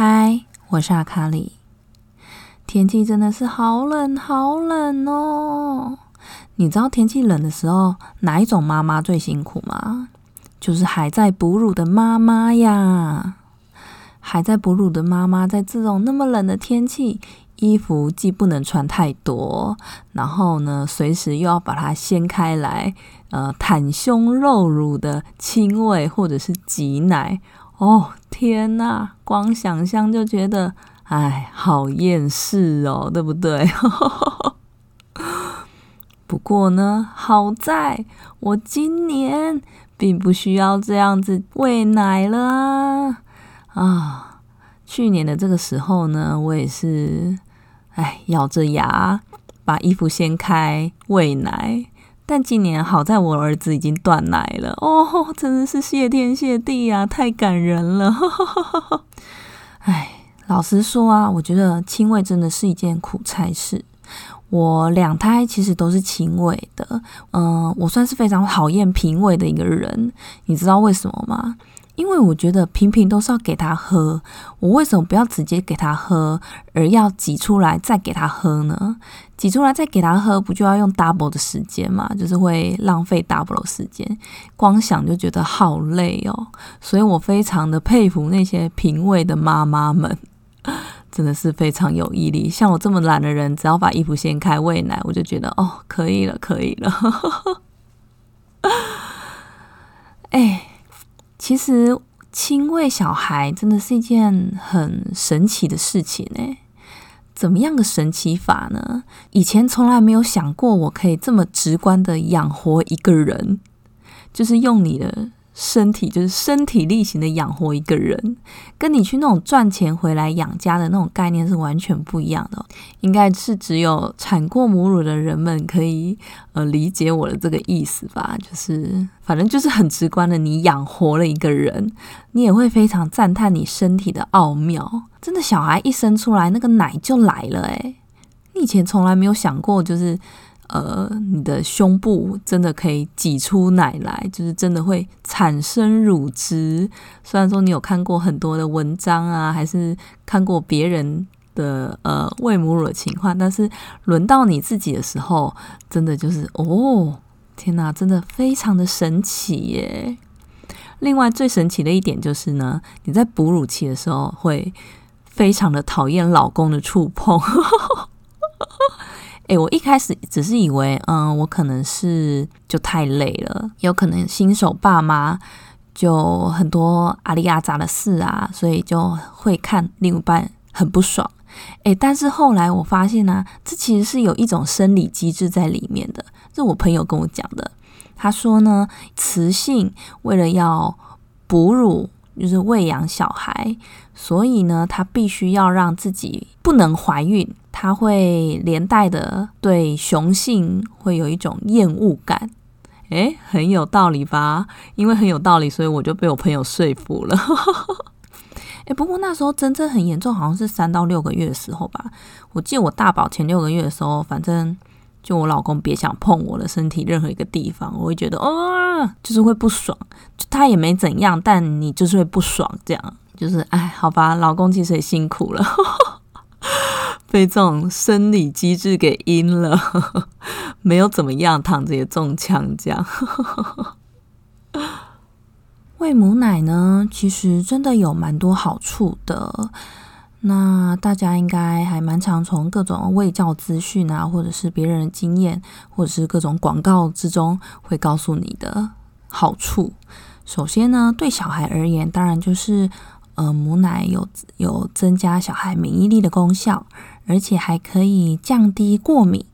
嗨，我是阿卡里。天气真的是好冷，好冷哦！你知道天气冷的时候，哪一种妈妈最辛苦吗？就是还在哺乳的妈妈呀！还在哺乳的妈妈，在这种那么冷的天气，衣服既不能穿太多，然后呢，随时又要把它掀开来，呃，袒胸露乳的亲喂或者是挤奶。哦天呐，光想象就觉得，哎，好厌世哦，对不对？不过呢，好在我今年并不需要这样子喂奶了啊。去年的这个时候呢，我也是，哎，咬着牙把衣服掀开喂奶。但今年好在我儿子已经断奶了哦，真的是谢天谢地啊，太感人了。哎，老实说啊，我觉得亲喂真的是一件苦差事。我两胎其实都是亲喂的，嗯，我算是非常讨厌平喂的一个人，你知道为什么吗？因为我觉得瓶瓶都是要给他喝，我为什么不要直接给他喝，而要挤出来再给他喝呢？挤出来再给他喝，不就要用 double 的时间嘛？就是会浪费 double 时间，光想就觉得好累哦。所以我非常的佩服那些平喂的妈妈们，真的是非常有毅力。像我这么懒的人，只要把衣服掀开喂奶，我就觉得哦，可以了，可以了。哎。其实亲喂小孩真的是一件很神奇的事情呢。怎么样的神奇法呢？以前从来没有想过，我可以这么直观的养活一个人，就是用你的。身体就是身体力行的养活一个人，跟你去那种赚钱回来养家的那种概念是完全不一样的。应该是只有产过母乳的人们可以呃理解我的这个意思吧。就是反正就是很直观的，你养活了一个人，你也会非常赞叹你身体的奥妙。真的，小孩一生出来，那个奶就来了诶，你以前从来没有想过，就是。呃，你的胸部真的可以挤出奶来，就是真的会产生乳汁。虽然说你有看过很多的文章啊，还是看过别人的呃喂母乳的情况，但是轮到你自己的时候，真的就是哦，天哪，真的非常的神奇耶！另外最神奇的一点就是呢，你在哺乳期的时候会非常的讨厌老公的触碰。诶，我一开始只是以为，嗯，我可能是就太累了，有可能新手爸妈就很多阿里阿杂的事啊，所以就会看另一半很不爽。诶，但是后来我发现呢，这其实是有一种生理机制在里面的。这我朋友跟我讲的，他说呢，雌性为了要哺乳，就是喂养小孩，所以呢，他必须要让自己不能怀孕。它会连带的对雄性会有一种厌恶感，诶，很有道理吧？因为很有道理，所以我就被我朋友说服了。诶，不过那时候真正很严重，好像是三到六个月的时候吧。我记得我大宝前六个月的时候，反正就我老公别想碰我的身体任何一个地方，我会觉得哦，就是会不爽。就他也没怎样，但你就是会不爽，这样就是哎，好吧，老公其实也辛苦了。被这种生理机制给阴了，没有怎么样，躺着也中枪这样。喂母奶呢，其实真的有蛮多好处的。那大家应该还蛮常从各种喂教资讯啊，或者是别人的经验，或者是各种广告之中，会告诉你的好处。首先呢，对小孩而言，当然就是呃，母奶有有增加小孩免疫力的功效，而且还可以降低过敏。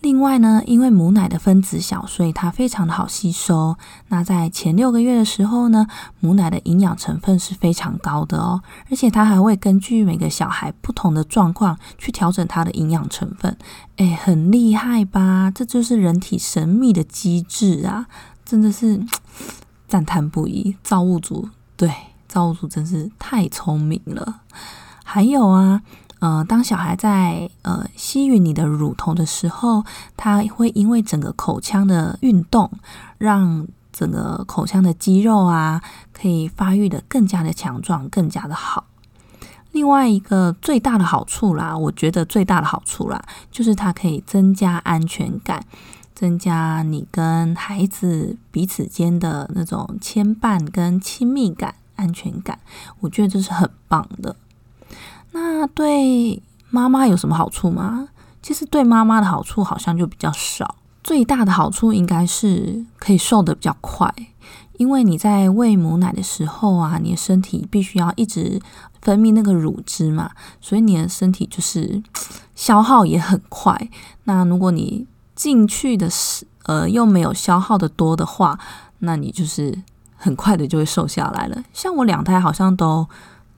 另外呢，因为母奶的分子小，所以它非常的好吸收。那在前六个月的时候呢，母奶的营养成分是非常高的哦，而且它还会根据每个小孩不同的状况去调整它的营养成分。诶，很厉害吧？这就是人体神秘的机制啊！真的是 赞叹不已。造物主，对，造物主真是太聪明了。还有啊。呃，当小孩在呃吸吮你的乳头的时候，他会因为整个口腔的运动，让整个口腔的肌肉啊，可以发育的更加的强壮，更加的好。另外一个最大的好处啦，我觉得最大的好处啦，就是它可以增加安全感，增加你跟孩子彼此间的那种牵绊跟亲密感、安全感。我觉得这是很棒的。那对妈妈有什么好处吗？其实对妈妈的好处好像就比较少。最大的好处应该是可以瘦的比较快，因为你在喂母奶的时候啊，你的身体必须要一直分泌那个乳汁嘛，所以你的身体就是消耗也很快。那如果你进去的是呃又没有消耗的多的话，那你就是很快的就会瘦下来了。像我两胎好像都。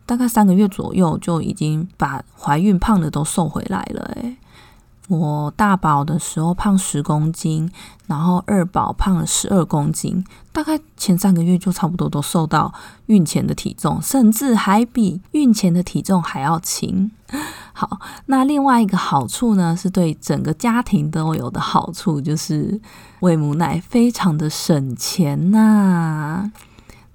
大概三个月左右就已经把怀孕胖的都瘦回来了。诶，我大宝的时候胖十公斤，然后二宝胖了十二公斤，大概前三个月就差不多都瘦到孕前的体重，甚至还比孕前的体重还要轻。好，那另外一个好处呢，是对整个家庭都有的好处，就是喂母奶非常的省钱呐。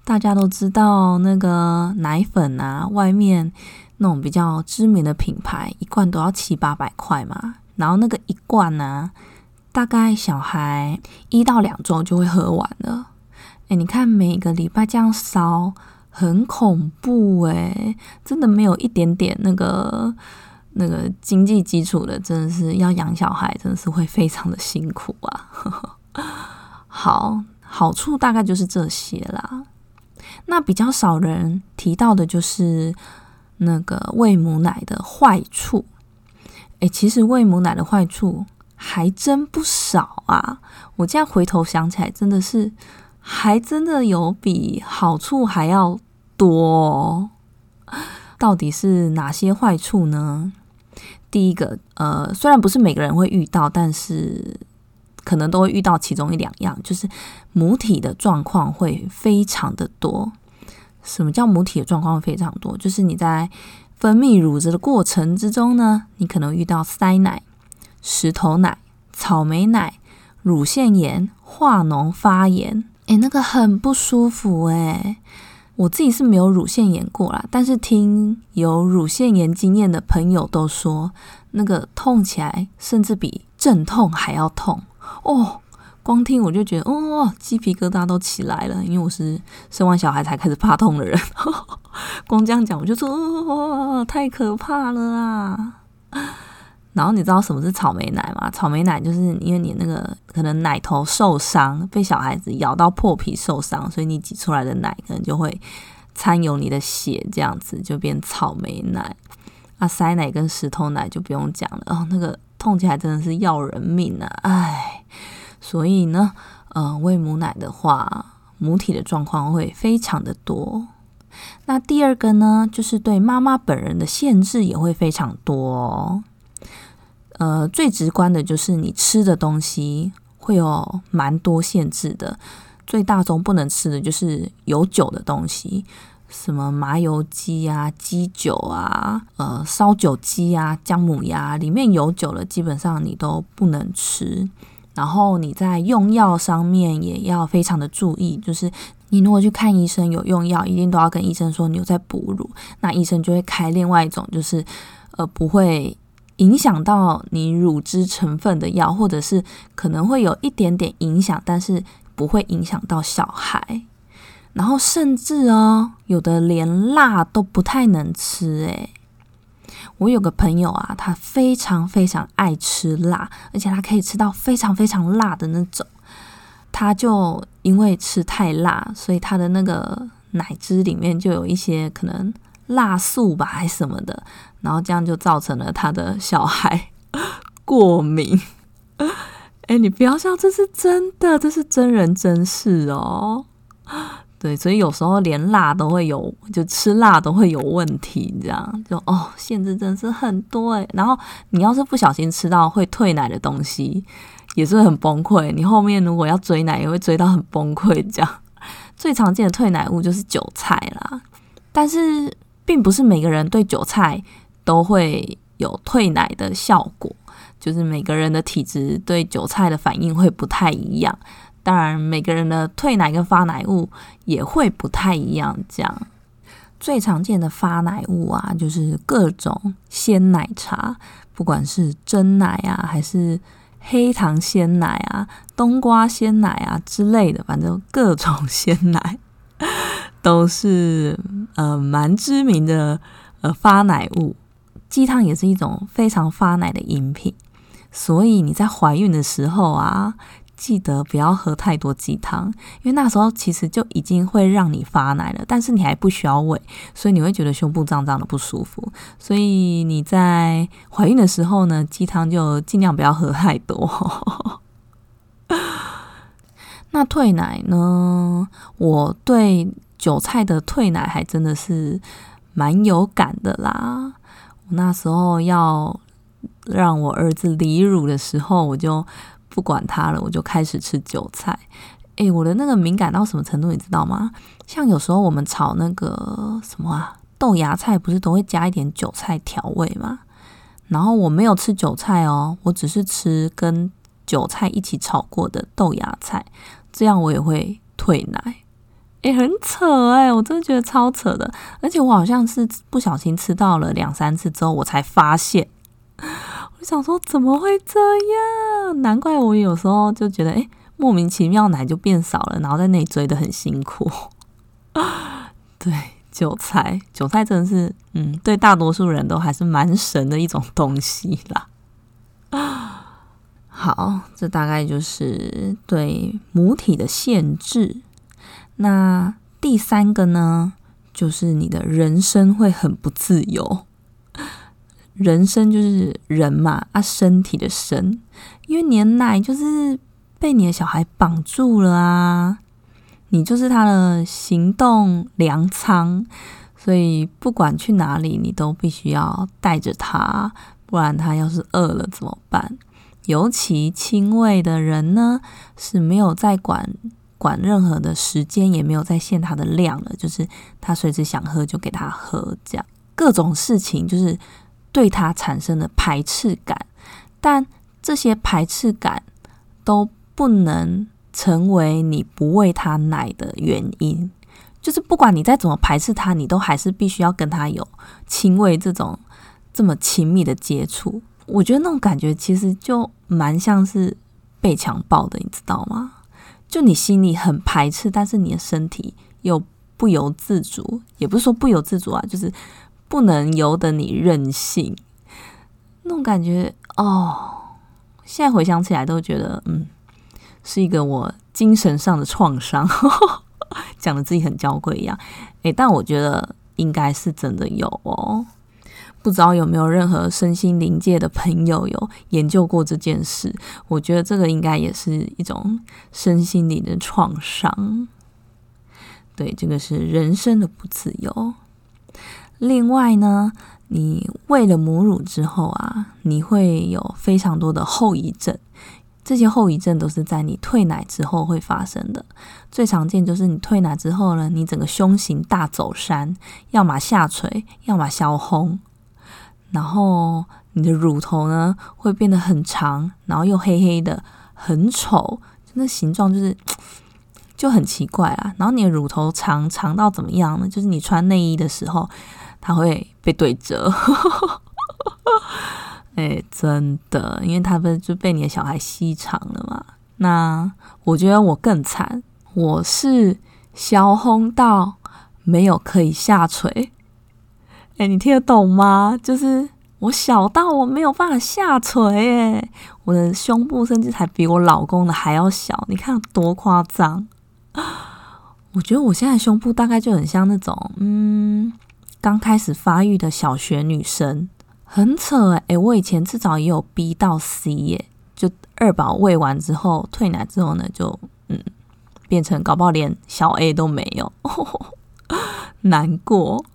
大家都知道那个奶粉啊，外面那种比较知名的品牌，一罐都要七八百块嘛。然后那个一罐呢，大概小孩一到两周就会喝完了。哎，你看每个礼拜这样烧，很恐怖哎！真的没有一点点那个那个经济基础的，真的是要养小孩，真的是会非常的辛苦啊。好，好处大概就是这些啦。那比较少人提到的就是那个喂母奶的坏处。诶，其实喂母奶的坏处还真不少啊！我这样回头想起来，真的是还真的有比好处还要多。到底是哪些坏处呢？第一个，呃，虽然不是每个人会遇到，但是。可能都会遇到其中一两样，就是母体的状况会非常的多。什么叫母体的状况非常多？就是你在分泌乳汁的过程之中呢，你可能遇到塞奶、石头奶、草莓奶、乳腺炎、化脓发炎，诶，那个很不舒服诶。我自己是没有乳腺炎过啦，但是听有乳腺炎经验的朋友都说，那个痛起来甚至比阵痛还要痛。哦，光听我就觉得哦，鸡皮疙瘩都起来了，因为我是生完小孩才开始怕痛的人。光这样讲，我就说哦，太可怕了啊！然后你知道什么是草莓奶吗？草莓奶就是因为你那个可能奶头受伤，被小孩子咬到破皮受伤，所以你挤出来的奶可能就会掺有你的血，这样子就变草莓奶。啊，塞奶跟石头奶就不用讲了哦，那个。痛起来真的是要人命啊！唉，所以呢，呃，喂母奶的话，母体的状况会非常的多。那第二个呢，就是对妈妈本人的限制也会非常多。呃，最直观的就是你吃的东西会有蛮多限制的，最大宗不能吃的就是有酒的东西。什么麻油鸡啊、鸡酒啊、呃烧酒鸡啊、姜母鸭，里面有酒了，基本上你都不能吃。然后你在用药上面也要非常的注意，就是你如果去看医生有用药，一定都要跟医生说你有在哺乳，那医生就会开另外一种，就是呃不会影响到你乳汁成分的药，或者是可能会有一点点影响，但是不会影响到小孩。然后甚至哦，有的连辣都不太能吃。诶，我有个朋友啊，他非常非常爱吃辣，而且他可以吃到非常非常辣的那种。他就因为吃太辣，所以他的那个奶汁里面就有一些可能辣素吧，还什么的，然后这样就造成了他的小孩过敏。哎，你不要笑，这是真的，这是真人真事哦。对，所以有时候连辣都会有，就吃辣都会有问题，这样就哦，限制真是很多哎。然后你要是不小心吃到会退奶的东西。也是很崩溃，你后面如果要追奶，也会追到很崩溃。这样最常见的退奶物就是韭菜啦，但是并不是每个人对韭菜都会有退奶的效果，就是每个人的体质对韭菜的反应会不太一样。当然，每个人的退奶跟发奶物也会不太一样。这样最常见的发奶物啊，就是各种鲜奶茶，不管是真奶啊，还是黑糖鲜奶啊，冬瓜鲜奶啊之类的，反正各种 鲜奶都是呃蛮知名的呃发奶物。鸡汤也是一种非常发奶的饮品，所以你在怀孕的时候啊。记得不要喝太多鸡汤，因为那时候其实就已经会让你发奶了，但是你还不需要喂，所以你会觉得胸部胀胀的不舒服。所以你在怀孕的时候呢，鸡汤就尽量不要喝太多。那退奶呢？我对韭菜的退奶还真的是蛮有感的啦。我那时候要让我儿子离乳的时候，我就。不管它了，我就开始吃韭菜。诶，我的那个敏感到什么程度，你知道吗？像有时候我们炒那个什么啊豆芽菜，不是都会加一点韭菜调味吗？然后我没有吃韭菜哦，我只是吃跟韭菜一起炒过的豆芽菜，这样我也会退奶。诶，很扯诶，我真的觉得超扯的。而且我好像是不小心吃到了两三次之后，我才发现。我想说，怎么会这样？难怪我有时候就觉得，哎，莫名其妙奶就变少了，然后在那里追的很辛苦。对，韭菜，韭菜真的是，嗯，对大多数人都还是蛮神的一种东西啦。好，这大概就是对母体的限制。那第三个呢，就是你的人生会很不自由。人生就是人嘛，啊，身体的身，因为你的奶就是被你的小孩绑住了啊，你就是他的行动粮仓，所以不管去哪里，你都必须要带着他，不然他要是饿了怎么办？尤其亲喂的人呢，是没有在管管任何的时间，也没有在限他的量了，就是他随时想喝就给他喝，这样各种事情就是。对他产生的排斥感，但这些排斥感都不能成为你不喂他奶的原因。就是不管你再怎么排斥他，你都还是必须要跟他有亲喂这种这么亲密的接触。我觉得那种感觉其实就蛮像是被强暴的，你知道吗？就你心里很排斥，但是你的身体又不由自主，也不是说不由自主啊，就是。不能由得你任性，那种感觉哦，现在回想起来都觉得，嗯，是一个我精神上的创伤，讲的自己很娇贵一样。诶，但我觉得应该是真的有哦，不知道有没有任何身心灵界的朋友有研究过这件事？我觉得这个应该也是一种身心灵的创伤。对，这个是人生的不自由。另外呢，你喂了母乳之后啊，你会有非常多的后遗症。这些后遗症都是在你退奶之后会发生的。最常见就是你退奶之后呢，你整个胸型大走山，要么下垂，要么消红，然后你的乳头呢会变得很长，然后又黑黑的，很丑，那形状就是就很奇怪啊。然后你的乳头长长到怎么样呢？就是你穿内衣的时候。它会被对折，哎，真的，因为它不是就被你的小孩吸长了嘛？那我觉得我更惨，我是小红到没有可以下垂。哎，你听得懂吗？就是我小到我没有办法下垂，哎，我的胸部甚至才比我老公的还要小，你看多夸张！我觉得我现在胸部大概就很像那种，嗯，刚开始发育的小学女生，很扯哎！我以前至少也有 B 到 C 耶，就二宝喂完之后退奶之后呢，就嗯，变成搞不好连小 A 都没有，难过，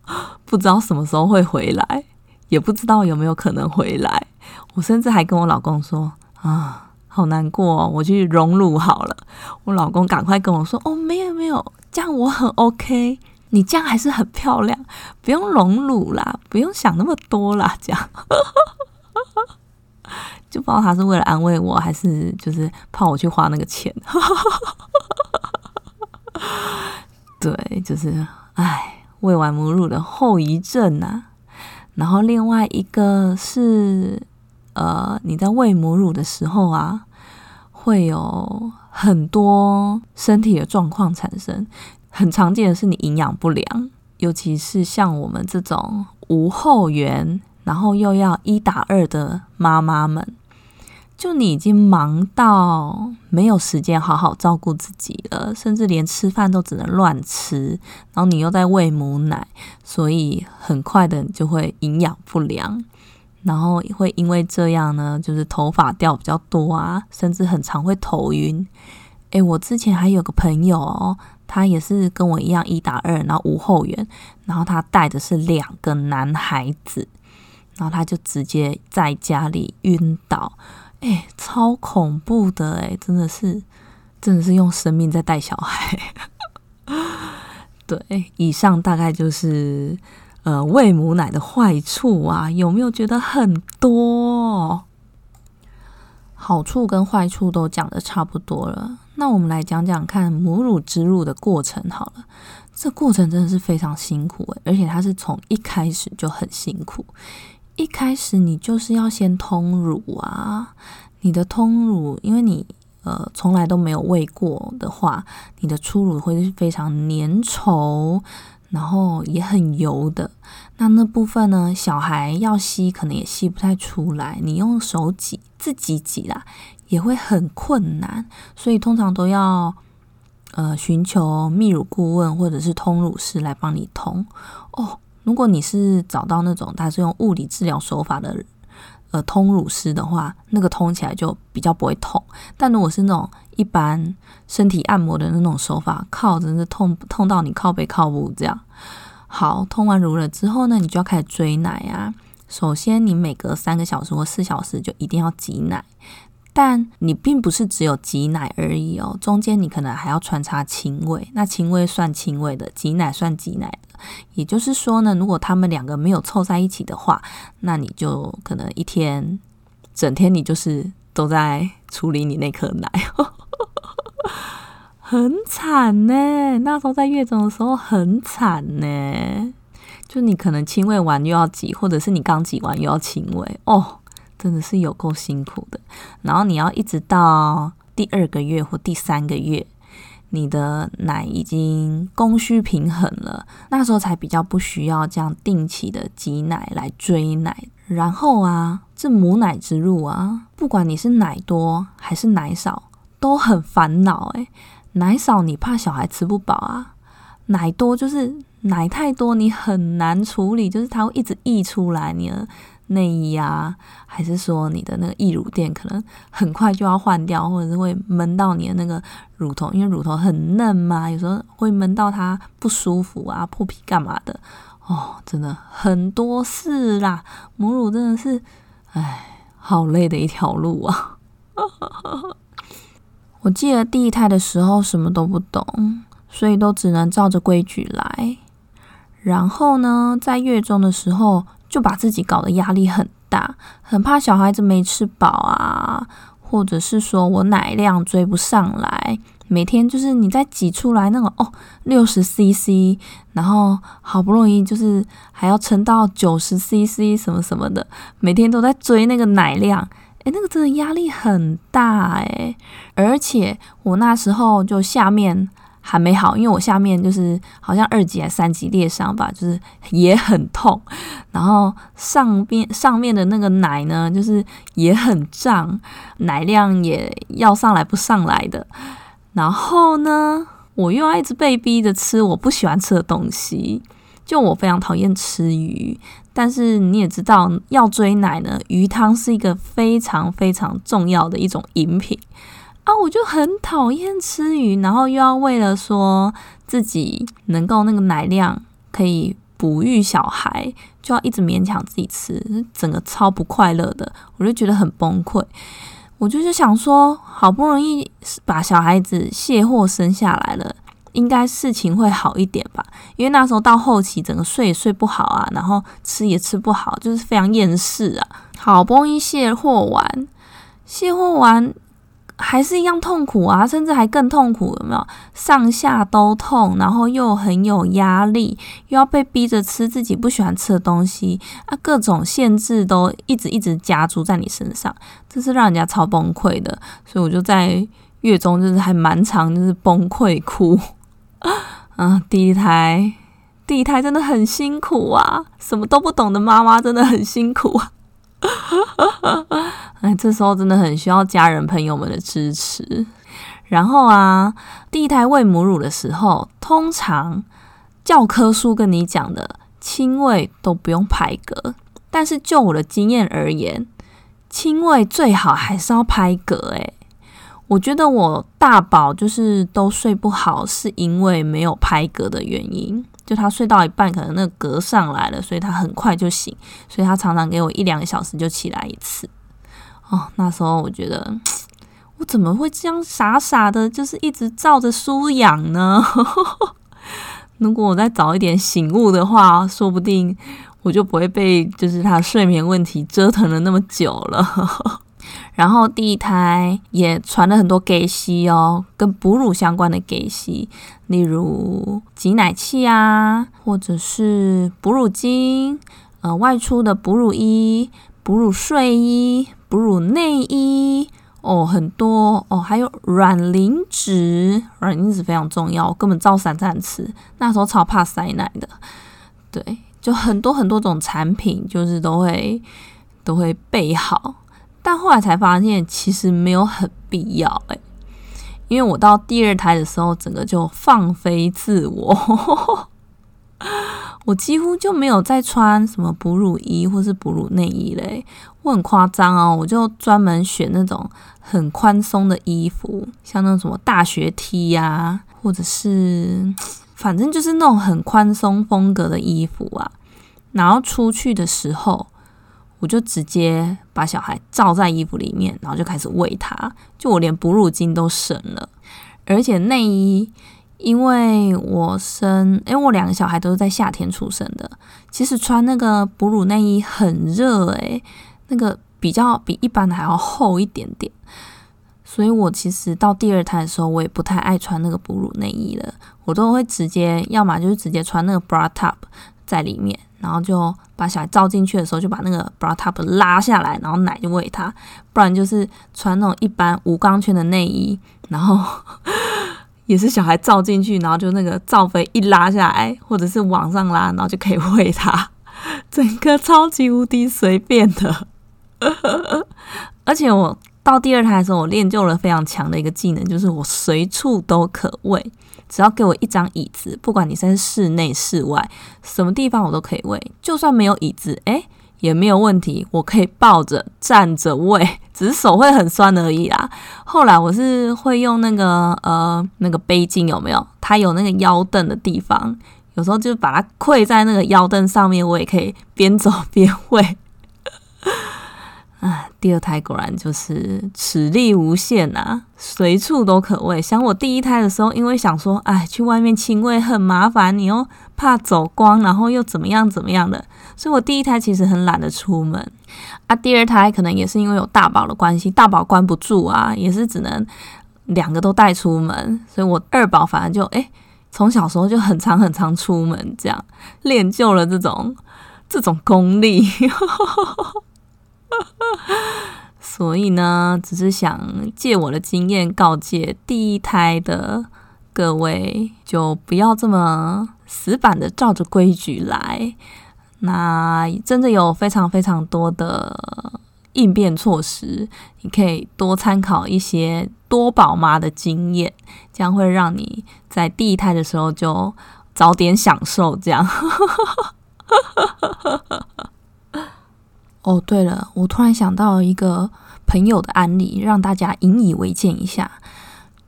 不知道什么时候会回来，也不知道有没有可能回来。我甚至还跟我老公说啊，好难过哦，我去融入好了。我老公赶快跟我说，哦，没有没有。这样我很 OK，你这样还是很漂亮，不用隆乳啦，不用想那么多啦，这样 就不知道他是为了安慰我，还是就是怕我去花那个钱。对，就是唉，喂完母乳的后遗症啊。然后另外一个是，呃，你在喂母乳的时候啊。会有很多身体的状况产生，很常见的是你营养不良，尤其是像我们这种无后援，然后又要一打二的妈妈们，就你已经忙到没有时间好好照顾自己了，甚至连吃饭都只能乱吃，然后你又在喂母奶，所以很快的就会营养不良。然后会因为这样呢，就是头发掉比较多啊，甚至很常会头晕。诶，我之前还有个朋友哦，他也是跟我一样一打二，然后无后援，然后他带的是两个男孩子，然后他就直接在家里晕倒，哎，超恐怖的哎，真的是，真的是用生命在带小孩。对，以上大概就是。呃，喂母奶的坏处啊，有没有觉得很多？好处跟坏处都讲的差不多了，那我们来讲讲看母乳植入的过程好了。这过程真的是非常辛苦诶，而且它是从一开始就很辛苦。一开始你就是要先通乳啊，你的通乳，因为你呃从来都没有喂过的话，你的初乳会是非常粘稠。然后也很油的，那那部分呢？小孩要吸可能也吸不太出来，你用手挤自己挤啦，也会很困难，所以通常都要呃寻求泌乳顾问或者是通乳师来帮你通哦。如果你是找到那种他是用物理治疗手法的。呃，通乳师的话，那个通起来就比较不会痛。但如果是那种一般身体按摩的那种手法，靠真是痛痛到你靠背靠不这样。好，通完乳了之后呢，你就要开始追奶啊。首先，你每隔三个小时或四小时就一定要挤奶，但你并不是只有挤奶而已哦，中间你可能还要穿插亲喂。那亲喂算亲喂的，挤奶算挤奶的。也就是说呢，如果他们两个没有凑在一起的话，那你就可能一天整天你就是都在处理你那颗奶，很惨呢。那时候在月中的时候很惨呢，就你可能亲喂完又要挤，或者是你刚挤完又要亲喂，哦，真的是有够辛苦的。然后你要一直到第二个月或第三个月。你的奶已经供需平衡了，那时候才比较不需要这样定期的挤奶来追奶。然后啊，这母奶之入啊，不管你是奶多还是奶少，都很烦恼诶，奶少你怕小孩吃不饱啊，奶多就是奶太多你很难处理，就是它会一直溢出来你的。内衣啊，还是说你的那个溢乳垫可能很快就要换掉，或者是会闷到你的那个乳头，因为乳头很嫩嘛，有时候会闷到它不舒服啊，破皮干嘛的？哦，真的很多事啦，母乳真的是，唉，好累的一条路啊。我记得第一胎的时候什么都不懂，所以都只能照着规矩来。然后呢，在月中的时候。就把自己搞得压力很大，很怕小孩子没吃饱啊，或者是说我奶量追不上来，每天就是你在挤出来那个哦六十 CC，然后好不容易就是还要撑到九十 CC 什么什么的，每天都在追那个奶量，诶，那个真的压力很大诶。而且我那时候就下面还没好，因为我下面就是好像二级还三级裂伤吧，就是也很痛。然后上边上面的那个奶呢，就是也很胀，奶量也要上来不上来的。然后呢，我又要一直被逼着吃我不喜欢吃的东西，就我非常讨厌吃鱼。但是你也知道，要追奶呢，鱼汤是一个非常非常重要的一种饮品。啊，我就很讨厌吃鱼，然后又要为了说自己能够那个奶量可以哺育小孩，就要一直勉强自己吃，整个超不快乐的，我就觉得很崩溃。我就是想说，好不容易把小孩子卸货生下来了，应该事情会好一点吧？因为那时候到后期，整个睡也睡不好啊，然后吃也吃不好，就是非常厌世啊。好不容易卸货完，卸货完。还是一样痛苦啊，甚至还更痛苦，有没有？上下都痛，然后又很有压力，又要被逼着吃自己不喜欢吃的东西啊，各种限制都一直一直加诸在你身上，这是让人家超崩溃的。所以我就在月中就是还蛮长，就是崩溃哭。啊，第一胎，第一胎真的很辛苦啊，什么都不懂的妈妈真的很辛苦。哎，这时候真的很需要家人朋友们的支持。然后啊，第一胎喂母乳的时候，通常教科书跟你讲的亲喂都不用拍嗝，但是就我的经验而言，亲喂最好还是要拍嗝。哎，我觉得我大宝就是都睡不好，是因为没有拍嗝的原因。就他睡到一半，可能那个隔上来了，所以他很快就醒，所以他常常给我一两个小时就起来一次。哦，那时候我觉得 我怎么会这样傻傻的，就是一直照着书养呢？如果我再早一点醒悟的话，说不定我就不会被就是他睡眠问题折腾了那么久了。然后第一胎也传了很多给息哦，跟哺乳相关的给息，例如挤奶器啊，或者是哺乳巾，呃，外出的哺乳衣、哺乳睡衣、哺乳内衣哦，很多哦，还有软磷脂，软磷脂非常重要，我根本照三餐吃，那时候超怕塞奶的，对，就很多很多种产品，就是都会都会备好。但后来才发现，其实没有很必要诶，因为我到第二胎的时候，整个就放飞自我，我几乎就没有再穿什么哺乳衣或是哺乳内衣嘞。我很夸张哦，我就专门选那种很宽松的衣服，像那种什么大学 T 呀，或者是反正就是那种很宽松风格的衣服啊。然后出去的时候。我就直接把小孩罩在衣服里面，然后就开始喂他，就我连哺乳巾都省了，而且内衣，因为我生，因为我两个小孩都是在夏天出生的，其实穿那个哺乳内衣很热诶，那个比较比一般的还要厚一点点，所以我其实到第二胎的时候，我也不太爱穿那个哺乳内衣了，我都会直接，要么就是直接穿那个 bra top 在里面。然后就把小孩照进去的时候，就把那个 bra top 拉下来，然后奶就喂他，不然就是穿那种一般无钢圈的内衣，然后 也是小孩照进去，然后就那个罩杯一拉下来，或者是往上拉，然后就可以喂他，整个超级无敌随便的，而且我。到第二胎的时候，我练就了非常强的一个技能，就是我随处都可喂，只要给我一张椅子，不管你在室内室外，什么地方我都可以喂。就算没有椅子，诶，也没有问题，我可以抱着站着喂，只是手会很酸而已啦。后来我是会用那个呃那个背巾，有没有？它有那个腰凳的地方，有时候就把它跪在那个腰凳上面，我也可以边走边喂。啊，第二胎果然就是齿力无限呐，随处都可喂。想我第一胎的时候，因为想说，哎，去外面亲喂很麻烦，你又怕走光，然后又怎么样怎么样的，所以我第一胎其实很懒得出门。啊，第二胎可能也是因为有大宝的关系，大宝关不住啊，也是只能两个都带出门，所以我二宝反而就哎，从小时候就很常很常出门，这样练就了这种这种功力。所以呢，只是想借我的经验告诫第一胎的各位就不要这么死板的照着规矩来。那真的有非常非常多的应变措施，你可以多参考一些多宝妈的经验，这样会让你在第一胎的时候就早点享受。这样。哦，对了，我突然想到一个朋友的案例，让大家引以为戒一下。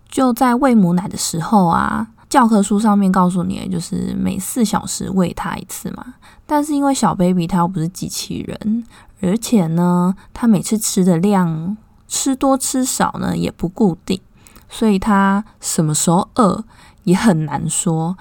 就在喂母奶的时候啊，教科书上面告诉你，就是每四小时喂他一次嘛。但是因为小 baby 他又不是机器人，而且呢，他每次吃的量吃多吃少呢也不固定，所以他什么时候饿也很难说。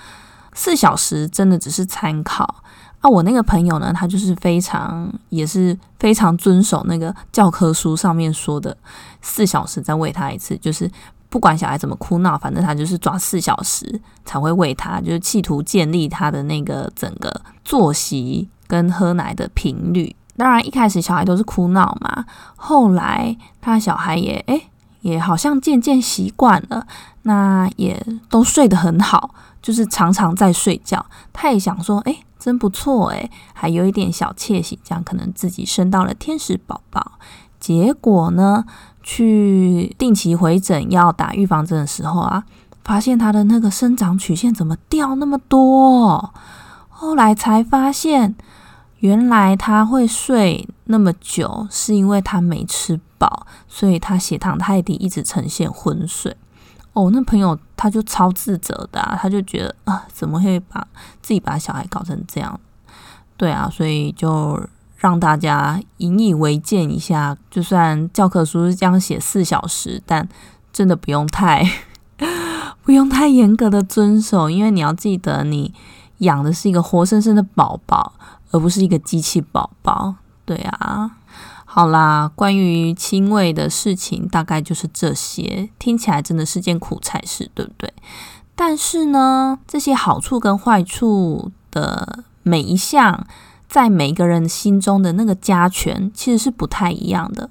四小时真的只是参考啊。我那个朋友呢，他就是非常也是非常遵守那个教科书上面说的，四小时再喂他一次，就是。不管小孩怎么哭闹，反正他就是抓四小时才会喂他，就是企图建立他的那个整个作息跟喝奶的频率。当然一开始小孩都是哭闹嘛，后来他小孩也诶也好像渐渐习惯了，那也都睡得很好，就是常常在睡觉。他也想说诶真不错诶，还有一点小窃喜，这样可能自己生到了天使宝宝。结果呢？去定期回诊要打预防针的时候啊，发现他的那个生长曲线怎么掉那么多？后来才发现，原来他会睡那么久，是因为他没吃饱，所以他血糖太低，一直呈现昏睡。哦，那朋友他就超自责的，他就觉得啊，怎么会把自己把小孩搞成这样？对啊，所以就。让大家引以为戒一下，就算教科书是这样写四小时，但真的不用太 不用太严格的遵守，因为你要记得，你养的是一个活生生的宝宝，而不是一个机器宝宝。对啊，好啦，关于亲喂的事情大概就是这些，听起来真的是件苦差事，对不对？但是呢，这些好处跟坏处的每一项。在每个人心中的那个加权其实是不太一样的。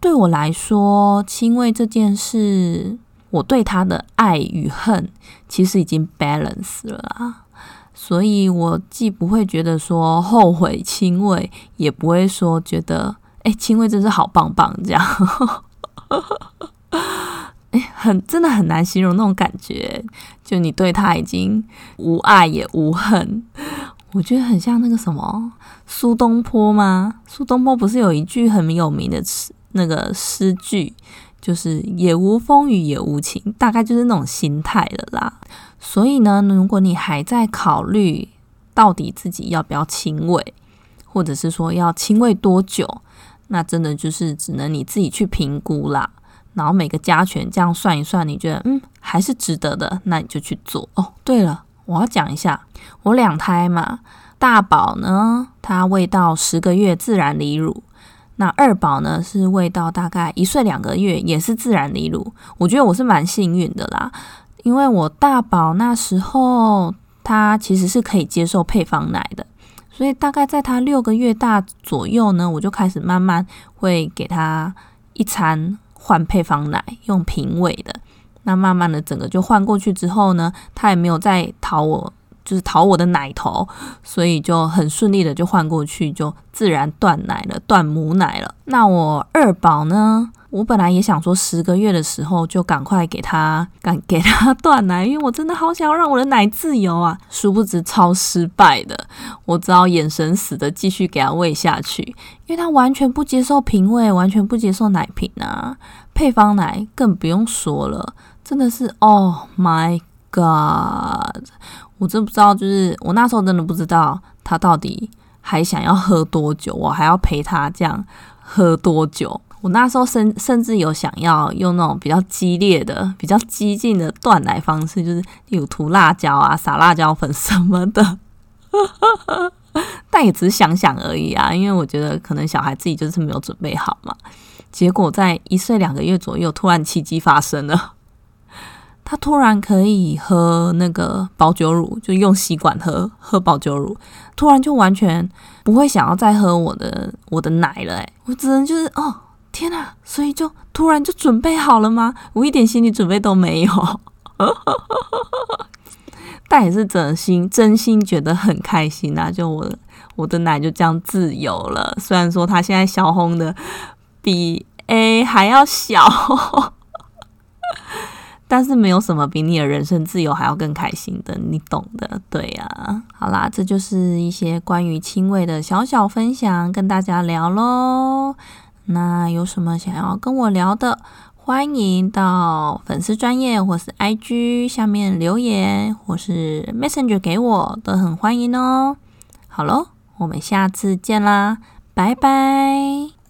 对我来说，亲喂这件事，我对他的爱与恨其实已经 balance 了啦。所以我既不会觉得说后悔亲喂，也不会说觉得哎亲喂真是好棒棒这样。哎，很真的很难形容那种感觉，就你对他已经无爱也无恨。我觉得很像那个什么苏东坡吗？苏东坡不是有一句很有名的诗，那个诗句就是“也无风雨也无晴”，大概就是那种心态了啦。所以呢，如果你还在考虑到底自己要不要亲喂，或者是说要亲喂多久，那真的就是只能你自己去评估啦。然后每个加权这样算一算，你觉得嗯还是值得的，那你就去做哦。对了。我要讲一下，我两胎嘛，大宝呢，他喂到十个月自然离乳，那二宝呢是喂到大概一岁两个月，也是自然离乳。我觉得我是蛮幸运的啦，因为我大宝那时候他其实是可以接受配方奶的，所以大概在他六个月大左右呢，我就开始慢慢会给他一餐换配方奶，用平喂的。那慢慢的，整个就换过去之后呢，他也没有再讨我，就是讨我的奶头，所以就很顺利的就换过去，就自然断奶了，断母奶了。那我二宝呢，我本来也想说十个月的时候就赶快给他，赶给他断奶，因为我真的好想要让我的奶自由啊。殊不知超失败的，我只好眼神死的继续给他喂下去，因为他完全不接受瓶喂，完全不接受奶瓶啊，配方奶更不用说了。真的是，Oh my God！我真不知道，就是我那时候真的不知道他到底还想要喝多久，我还要陪他这样喝多久。我那时候甚甚至有想要用那种比较激烈的、比较激进的断奶方式，就是有涂辣椒啊、撒辣椒粉什么的。但也只是想想而已啊，因为我觉得可能小孩自己就是没有准备好嘛。结果在一岁两个月左右，突然奇迹发生了。他突然可以喝那个保酒乳，就用吸管喝喝保酒乳，突然就完全不会想要再喝我的我的奶了。哎，我只能就是哦天哪，所以就突然就准备好了吗？我一点心理准备都没有。但也是真心真心觉得很开心啊！就我我的奶就这样自由了。虽然说他现在小红的比 A 还要小，但是没有什么比你的人生自由还要更开心的，你懂的。对呀，好啦，这就是一些关于亲喂的小小分享，跟大家聊喽。那有什么想要跟我聊的？欢迎到粉丝专业或是 IG 下面留言，或是 Messenger 给我，都很欢迎哦。好喽，我们下次见啦，拜拜。